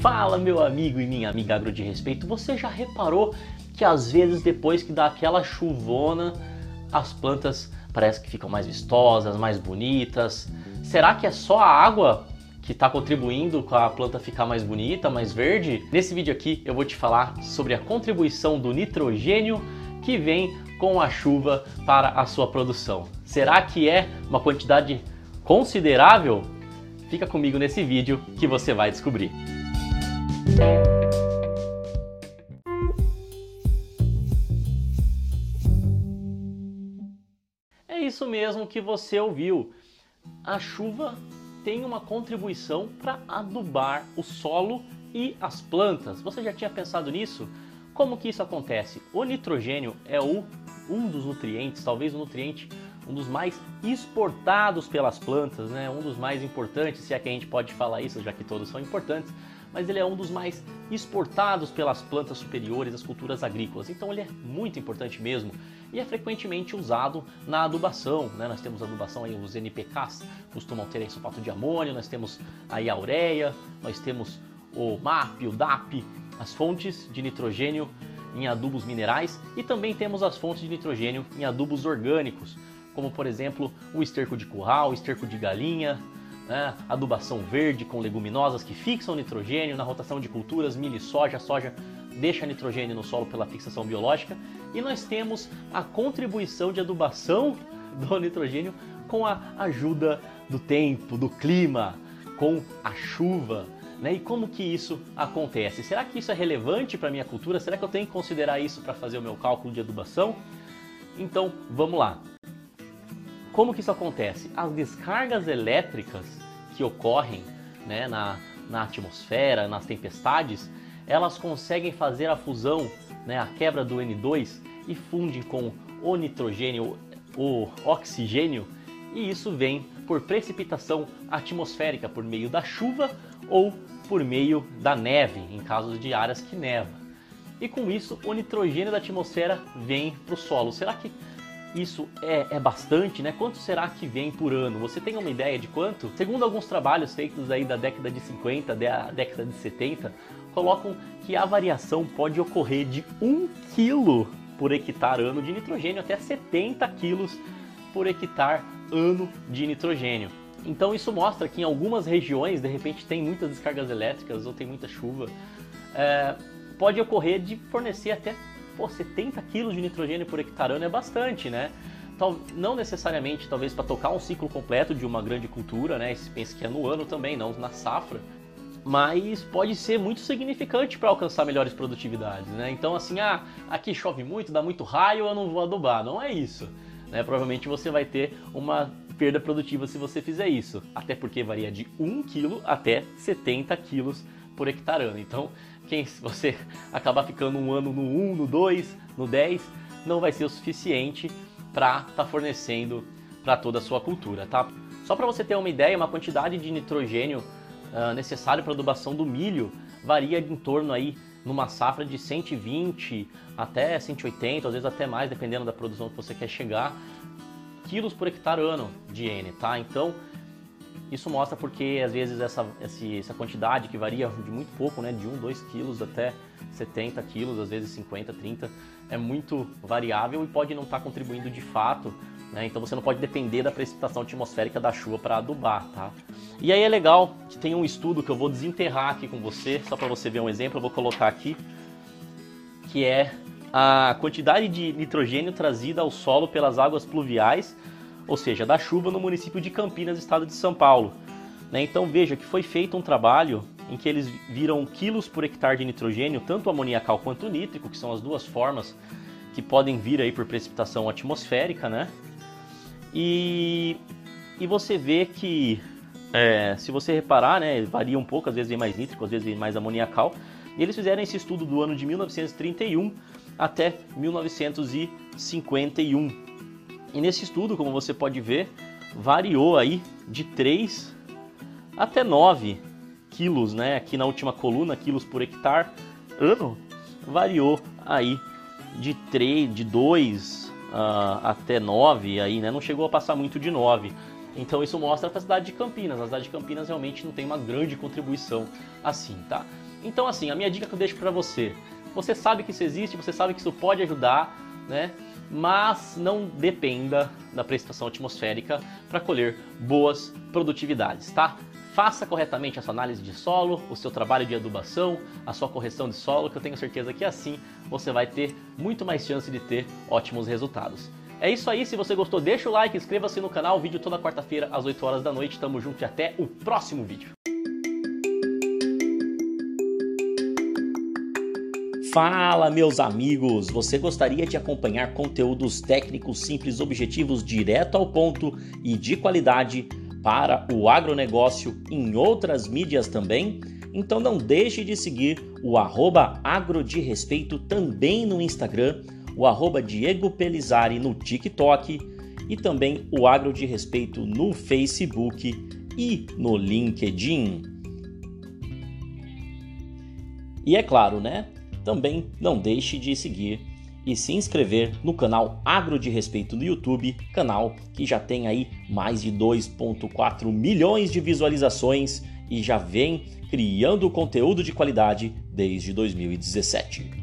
Fala meu amigo e minha amiga agro de respeito, você já reparou que às vezes depois que dá aquela chuvona, as plantas parece que ficam mais vistosas, mais bonitas? Será que é só a água que está contribuindo com a planta ficar mais bonita, mais verde? Nesse vídeo aqui eu vou te falar sobre a contribuição do nitrogênio que vem com a chuva para a sua produção. Será que é uma quantidade considerável? Fica comigo nesse vídeo que você vai descobrir. É isso mesmo que você ouviu. A chuva tem uma contribuição para adubar o solo e as plantas. Você já tinha pensado nisso? Como que isso acontece? O nitrogênio é o, um dos nutrientes, talvez o nutriente um dos mais exportados pelas plantas, né? um dos mais importantes, se é que a gente pode falar isso, já que todos são importantes, mas ele é um dos mais exportados pelas plantas superiores das culturas agrícolas. Então ele é muito importante mesmo e é frequentemente usado na adubação. Né? Nós temos adubação aí, os NPKs costumam ter aí sulfato de amônio, nós temos aí a ureia, nós temos o MAP, o DAP, as fontes de nitrogênio em adubos minerais e também temos as fontes de nitrogênio em adubos orgânicos como por exemplo o esterco de curral, o esterco de galinha, né? adubação verde com leguminosas que fixam nitrogênio na rotação de culturas, milho e soja. Soja deixa nitrogênio no solo pela fixação biológica. E nós temos a contribuição de adubação do nitrogênio com a ajuda do tempo, do clima, com a chuva. Né? E como que isso acontece? Será que isso é relevante para a minha cultura? Será que eu tenho que considerar isso para fazer o meu cálculo de adubação? Então, vamos lá. Como que isso acontece? As descargas elétricas que ocorrem né, na, na atmosfera, nas tempestades, elas conseguem fazer a fusão, né, a quebra do N2 e fundem com o nitrogênio, o oxigênio, e isso vem por precipitação atmosférica, por meio da chuva ou por meio da neve, em casos de áreas que neva. E com isso, o nitrogênio da atmosfera vem para o solo. Será que isso é, é bastante, né? Quanto será que vem por ano? Você tem uma ideia de quanto? Segundo alguns trabalhos feitos aí da década de 50, da década de 70, colocam que a variação pode ocorrer de 1 kg por hectare ano de nitrogênio até 70 kg por hectare ano de nitrogênio. Então isso mostra que em algumas regiões, de repente, tem muitas descargas elétricas ou tem muita chuva, é, pode ocorrer de fornecer até pô, 70 kg de nitrogênio por hectare ano é bastante, né? Não necessariamente, talvez, para tocar um ciclo completo de uma grande cultura, né? Se pensa que é no ano também, não na safra. Mas pode ser muito significante para alcançar melhores produtividades, né? Então, assim, ah, aqui chove muito, dá muito raio, eu não vou adubar. Não é isso. Né? Provavelmente você vai ter uma perda produtiva se você fizer isso. Até porque varia de 1 kg até 70 kg por hectare ano. Então, quem se você acabar ficando um ano no 1, no 2, no 10, não vai ser o suficiente para estar tá fornecendo para toda a sua cultura, tá? Só para você ter uma ideia, uma quantidade de nitrogênio uh, necessário para adubação do milho varia em torno aí numa safra de 120 até 180, às vezes até mais, dependendo da produção que você quer chegar, quilos por hectare ano de N, tá? Então, isso mostra porque às vezes essa, essa quantidade que varia de muito pouco, né, de 1, 2 quilos até 70 quilos, às vezes 50, 30, é muito variável e pode não estar tá contribuindo de fato. Né? Então você não pode depender da precipitação atmosférica da chuva para adubar. Tá? E aí é legal que tem um estudo que eu vou desenterrar aqui com você, só para você ver um exemplo, eu vou colocar aqui, que é a quantidade de nitrogênio trazida ao solo pelas águas pluviais ou seja, da chuva no município de Campinas, estado de São Paulo. Né? Então veja que foi feito um trabalho em que eles viram quilos por hectare de nitrogênio, tanto amoniacal quanto nítrico, que são as duas formas que podem vir aí por precipitação atmosférica, né? E, e você vê que, é, se você reparar, né, varia um pouco, às vezes vem mais nítrico, às vezes vem mais amoniacal. E eles fizeram esse estudo do ano de 1931 até 1951. E nesse estudo, como você pode ver, variou aí de 3 até 9 quilos, né? Aqui na última coluna, quilos por hectare ano, variou aí de 3, de 2 uh, até 9 aí, né? Não chegou a passar muito de 9. Então isso mostra a cidade de Campinas. A cidade de Campinas realmente não tem uma grande contribuição assim, tá? Então assim, a minha dica que eu deixo para você, você sabe que isso existe, você sabe que isso pode ajudar, né? Mas não dependa da prestação atmosférica para colher boas produtividades, tá? Faça corretamente a sua análise de solo, o seu trabalho de adubação, a sua correção de solo, que eu tenho certeza que assim você vai ter muito mais chance de ter ótimos resultados. É isso aí, se você gostou, deixa o like, inscreva-se no canal, vídeo toda quarta-feira às 8 horas da noite. Tamo junto e até o próximo vídeo. Fala, meus amigos! Você gostaria de acompanhar conteúdos técnicos simples, objetivos, direto ao ponto e de qualidade para o agronegócio em outras mídias também? Então não deixe de seguir o arroba respeito também no Instagram, o arroba Diego Pelizari no TikTok e também o Agro de Respeito no Facebook e no LinkedIn. E é claro, né? Também não deixe de seguir e se inscrever no canal Agro de Respeito no YouTube, canal que já tem aí mais de 2.4 milhões de visualizações e já vem criando conteúdo de qualidade desde 2017.